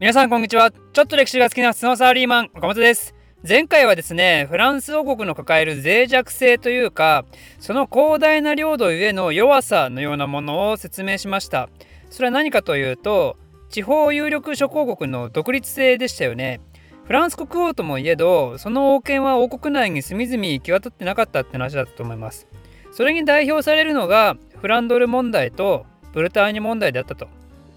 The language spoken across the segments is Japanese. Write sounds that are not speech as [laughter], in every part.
皆さんこんにちは。ちょっと歴史が好きな普通のサラリーマン、岡本です。前回はですね、フランス王国の抱える脆弱性というか、その広大な領土ゆえの弱さのようなものを説明しました。それは何かというと、地方有力諸公国の独立性でしたよね。フランス国王ともいえど、その王権は王国内に隅々行き渡ってなかったって話だったと思います。それに代表されるのが、フランドル問題とブルターニュ問題だったと。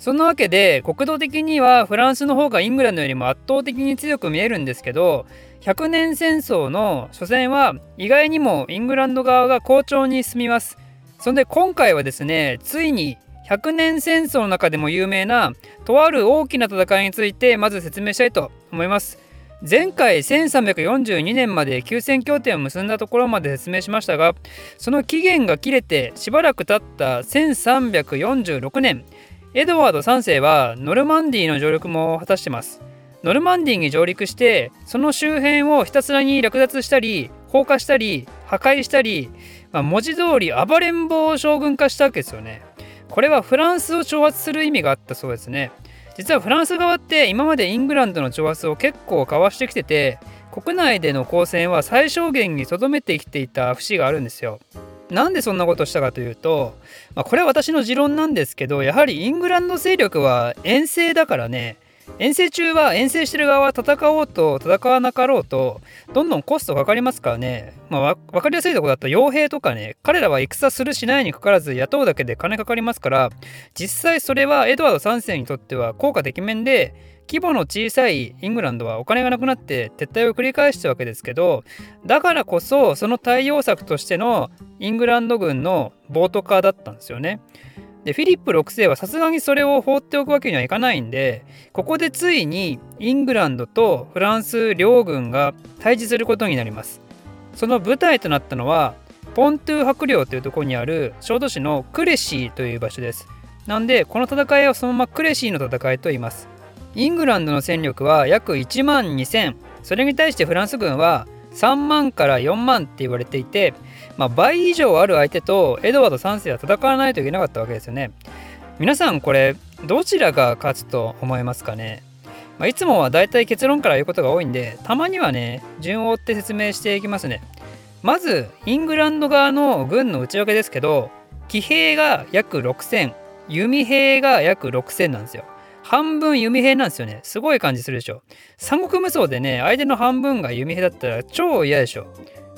そんなわけで国土的にはフランスの方がイングランドよりも圧倒的に強く見えるんですけど100年戦争の初戦は意外にもイングランド側が好調に進みます。そんで今回はですねついに100年戦争の中でも有名なとある大きな戦いについてまず説明したいと思います。前回1342年まで休戦協定を結んだところまで説明しましたがその期限が切れてしばらく経った1346年エドワード3世はノルマンディーの上陸も果たしてます。ノルマンディーに上陸してその周辺をひたすらに略奪したり放火したり破壊したり、まあ、文字通り暴れん坊を将軍化したわけですよね。これはフランスを挑発する意味があったそうですね。実はフランス側って今までイングランドの挑発を結構かわしてきてて国内での交戦は最小限にとどめてきていた節があるんですよ。なんでそんなことしたかというと、まあ、これは私の持論なんですけどやはりイングランド勢力は遠征だからね。遠征中は遠征してる側は戦おうと戦わなかろうとどんどんコストかかりますからね、まあ、分かりやすいとこだと傭兵とかね彼らは戦するしないにかかわらず雇うだけで金かかりますから実際それはエドワード3世にとっては効果てきめんで規模の小さいイングランドはお金がなくなって撤退を繰り返したわけですけどだからこそその対応策としてのイングランド軍の暴徒化だったんですよね。でフィリップ6世はさすがにそれを放っておくわけにはいかないんでここでついにイングランドとフランス両軍が対峙することになります。その舞台となったのはポントゥー伯領というところにある小都市のクレシーという場所です。なんでこの戦いをそのままクレシーの戦いと言います。イングランドの戦力は約1万2000それに対してフランス軍は3万から4万って言われていて、まあ、倍以上ある相手とエドワード3世は戦わないといけなかったわけですよね。皆さんこれどちらが勝つと思いますかね、まあ、いつもはだいたい結論から言うことが多いんでたまにはね順を追って説明していきますね。まずイングランド側の軍の内訳ですけど騎兵が約6000弓兵が約6000なんですよ。半分弓兵なんですよね。すごい感じするでしょ。三国無双でね、相手の半分が弓兵だったら超嫌でしょ。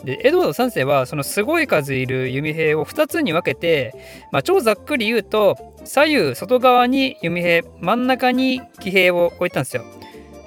で、エドワード3世はそのすごい数いる弓兵を2つに分けて、まあ、超ざっくり言うと、左右外側に弓兵、真ん中に騎兵を置いたんですよ。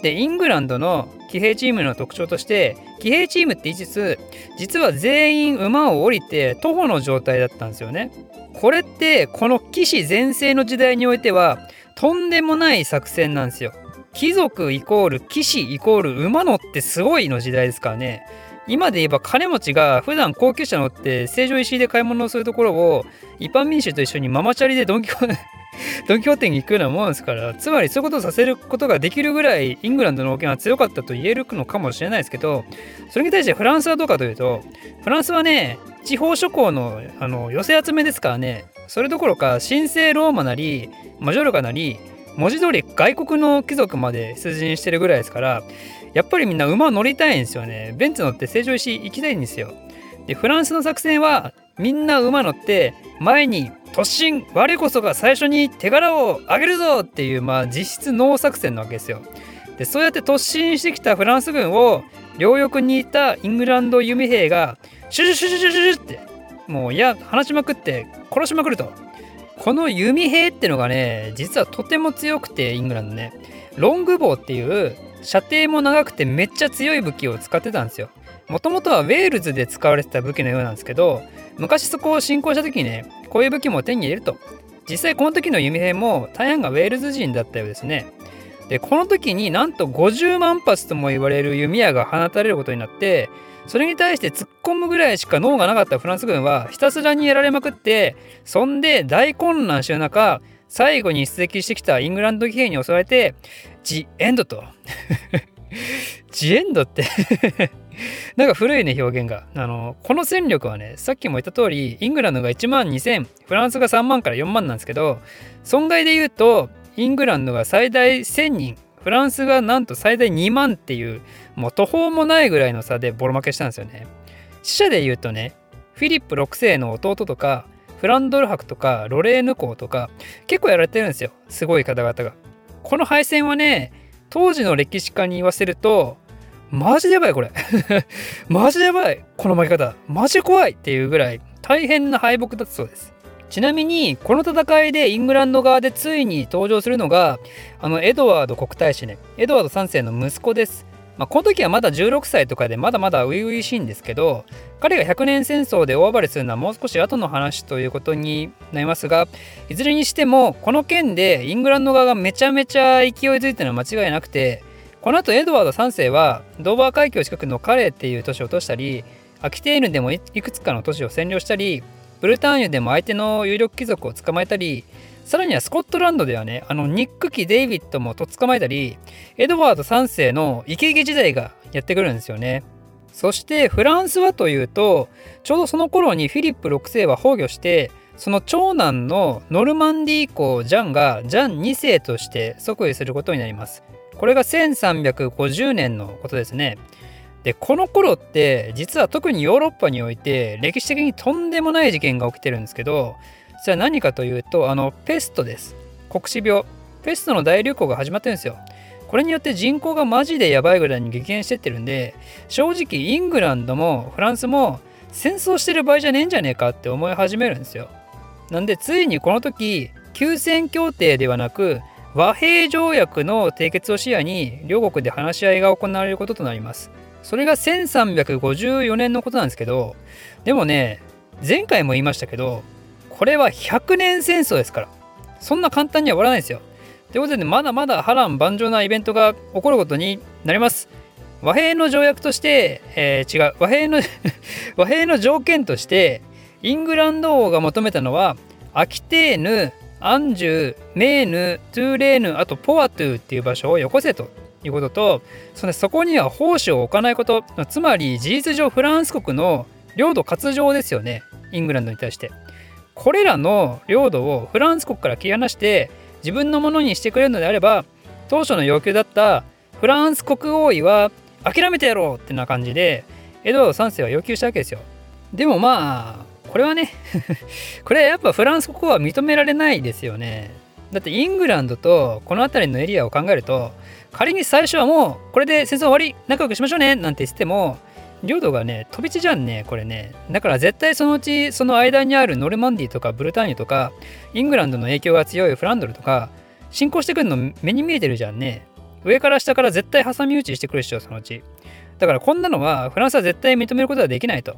で、イングランドの騎兵チームの特徴として、騎兵チームって言いつつ、実は全員馬を降りて徒歩の状態だったんですよね。これってこの騎士全盛の時代においてはとんでもない作戦なんですよ。貴族イコール騎士イコール馬乗ってすごいの時代ですからね。今で言えば金持ちが普段高級車乗って成城石井で買い物をするところを一般民衆と一緒にママチャリでドンキホ [laughs] ドンキホーテに行くようなもんですからつまりそういうことをさせることができるぐらいイングランドの王権は強かったと言えるのかもしれないですけどそれに対してフランスはどうかというとフランスはね地方諸侯のあの寄せ集めですからね。それどころか神聖ローマなりマジョルカなり文字通り外国の貴族まで出陣してるぐらいですからやっぱりみんな馬乗りたいんですよね。ベンツ乗って成城石行きたいんですよ。でフランスの作戦はみんな馬乗って前に突進。我こそが最初に手柄を上げるぞ！っていうまあ実質ノー作戦なわけですよ。でそうやって突進してきたフランス軍を両翼にいたイングランド弓兵がシュシュシュシュシュシュってもういや話しまくって殺しまくると。この弓兵ってのがね実はとても強くてイングランドね。ロングボウっていう射程も長くてめっちゃ強い武器を使ってたんですよ。もともとはウェールズで使われてた武器のようなんですけど昔そこを侵攻した時にねこういう武器も手に入れると。実際この時の弓兵も大半がウェールズ人だったようですね。でこの時になんと50万発とも言われる弓矢が放たれることになってそれに対して突っ込むぐらいしか脳がなかったフランス軍はひたすらにやられまくってそんで大混乱してる中最後に出撃してきたイングランド騎兵に襲われてジ・エンドと。[laughs] ジ・エンドって。[laughs] なんか古いね表現が。あのこの戦力はねさっきも言った通りイングランドが1万2000フランスが3万から4万なんですけど損害で言うとイングランドが最大1000人フランスがなんと最大2万っていうもう途方もないぐらいの差でボロ負けしたんですよね。死者で言うとねフィリップ6世の弟とかフランドル伯とかロレーヌ公とか結構やられてるんですよすごい方々が。この敗戦はね当時の歴史家に言わせるとマジでやばいこれ。[laughs] マジでやばいこの負け方。マジ怖いっていうぐらい大変な敗北だったそうです。ちなみにこの戦いでイングランド側でついに登場するのがあのエドワード国大使ね。エドワード3世の息子です。まあ、この時はまだ16歳とかでまだまだ初々しいんですけど彼が100年戦争で大暴れするのはもう少し後の話ということになりますがいずれにしてもこの件でイングランド側がめちゃめちゃ勢いづいたのは間違いなくてこの後エドワード3世はドーバー海峡近くのカレーっていう都市を落としたりアキテーヌでもいくつかの都市を占領したりブルターニュでも相手の有力貴族を捕まえたりさらにはスコットランドではねあのニック機デイビッドもと捕まえたりエドワード3世のイケイケ時代がやってくるんですよねそしてフランスはというとちょうどその頃にフィリップ6世は崩御してその長男のノルマンディー公ジャンがジャン2世として即位することになりますこれが1350年のことですね。でこの頃って実は特にヨーロッパにおいて歴史的にとんでもない事件が起きてるんですけどそれは何かというとあのペストです。黒死病。ペストの大流行が始まってるんですよ。これによって人口がマジでやばいぐらいに激減してってるんで正直イングランドもフランスも戦争してる場合じゃねえんじゃねえかって思い始めるんですよ。なんでついにこの時休戦協定ではなく和平条約の締結を視野に両国で話し合いが行われることとなります。それが1354年のことなんですけど、でもね、前回も言いましたけど、これは100年戦争ですから。そんな簡単には終わらないですよ。ということで、まだまだ波乱万丈なイベントが起こることになります。和平の条約として、えー、違う、和平の [laughs] 和平の条件として、イングランド王が求めたのは、アキテーヌ、アンジュ、メーヌ、トゥーレーヌ、あとポワトゥっていう場所をよこせということと、そそこには奉仕を置かないこと、つまり事実上フランス国の領土割譲ですよね、イングランドに対して。これらの領土をフランス国から切り離して自分のものにしてくれるのであれば、当初の要求だったフランス国王位は諦めてやろうってな感じで、エドワード3世は要求したわけですよ。でもまあ、これはね [laughs] これやっぱフランス国は認められないですよね。だってイングランドとこの辺りのエリアを考えると仮に最初はもうこれで戦争終わり仲良くしましょうねなんて言っても領土がね飛び地じゃんねこれね。だから絶対そのうちその間にあるノルマンディとかブルターニュとかイングランドの影響が強いフランドルとか侵攻してくるの目に見えてるじゃんね。上から下から絶対挟み撃ちしてくるでしょそのうち。だからこんなのはフランスは絶対認めることはできないと。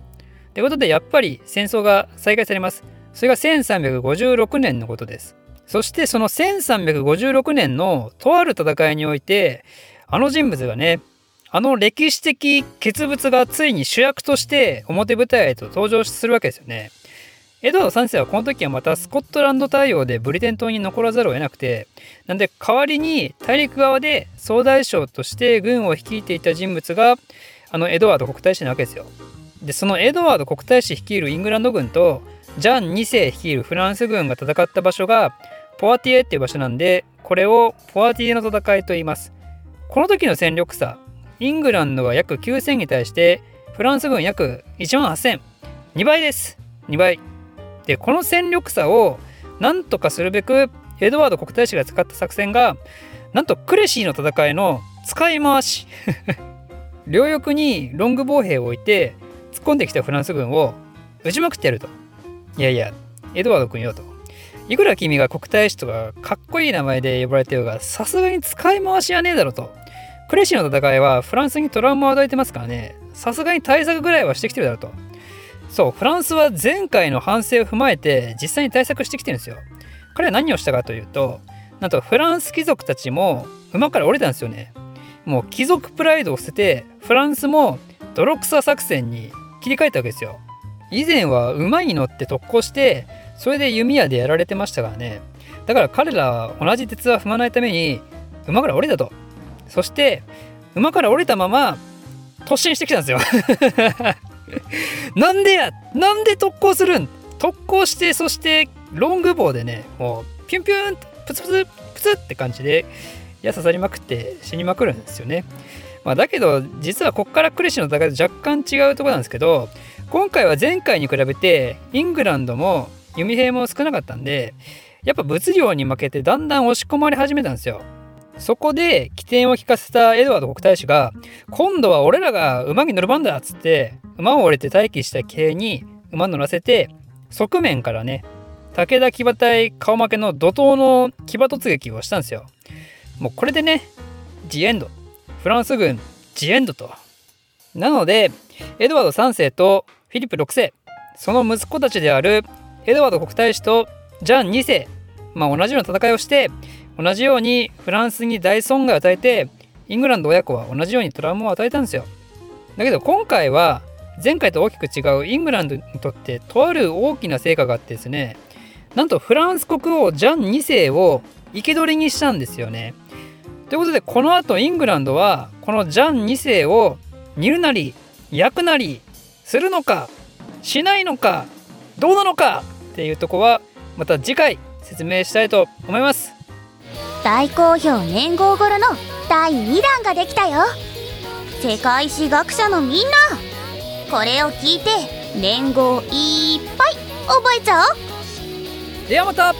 ということでやっぱり戦争が再開されます。それが1356年のことです。そしてその1356年のとある戦いにおいてあの人物がねあの歴史的傑物がついに主役として表舞台へと登場するわけですよね。エドワード3世はこの時はまたスコットランド対応でブリテン島に残らざるを得なくてなんで代わりに大陸側で総大将として軍を率いていた人物があのエドワード国大使なわけですよ。でそのエドワード国大使率いるイングランド軍とジャン2世率いるフランス軍が戦った場所がポワティエっていう場所なんでこれをポワティエの戦いと言います。この時の戦力差イングランドが約9000に対してフランス軍約1万8000 2倍です。2倍。でこの戦力差をなんとかするべくエドワード国大使が使った作戦がなんとクレシーの戦いの使い回し。[laughs] 両翼にロングボウ兵を置いて込んできたフランス軍を撃ちまくってやると。いやいや、エドワード君よと。いくら君が国大使とかかっこいい名前で呼ばれてるが、さすがに使い回しはねえだろと。クレシーの戦いはフランスにトラウマを与えてますからね、さすがに対策ぐらいはしてきてるだろうと。そう、フランスは前回の反省を踏まえて実際に対策してきてるんですよ。彼は何をしたかというと、なんとフランス貴族たちも馬から降りたんですよね。もう貴族プライドを捨てて、フランスも泥臭作戦に切り替えたわけですよ。以前は馬に乗って特攻してそれで弓矢でやられてましたからねだから彼らは同じ鉄は踏まないために馬から降りたとそして馬から降りたまま突進してきたんですよ [laughs] なんでやなんで特攻するん？特攻してそしてロングボウでねもうピュンピュンプツプツプツって感じで矢刺さりまくって死にまくるんですよね。まあ、だけど実はここからクレシの戦いと若干違うところなんですけど今回は前回に比べてイングランドも弓兵も少なかったんでやっぱ物量に負けてだんだん押し込まれ始めたんですよ。そこで起点を利かせたエドワード国大使が今度は俺らが馬に乗る番だっつって馬を降りて待機した騎兵に馬乗らせて側面からね武田騎馬隊顔負けの怒涛の騎馬突撃をしたんですよ。もうこれでね、ジエンド。フランス軍、ジエンドと。なので、エドワード3世とフィリップ6世、その息子たちであるエドワード国大使とジャン2世、まあ同じような戦いをして、同じようにフランスに大損害を与えて、イングランド親子は同じようにトラウマを与えたんですよ。だけど今回は前回と大きく違うイングランドにとってとある大きな成果があってですねなんとフランス国王ジャン2世を生け捕りにしたんですよね。ということでこの後イングランドはこのジャン2世を煮るなり焼くなりするのかしないのかどうなのかっていうとこはまた次回説明したいと思います。大好評年号頃の第2弾ができたよ。世界史学者のみんな。これを聞いて年号いっぱい覚えちゃおう。ではまた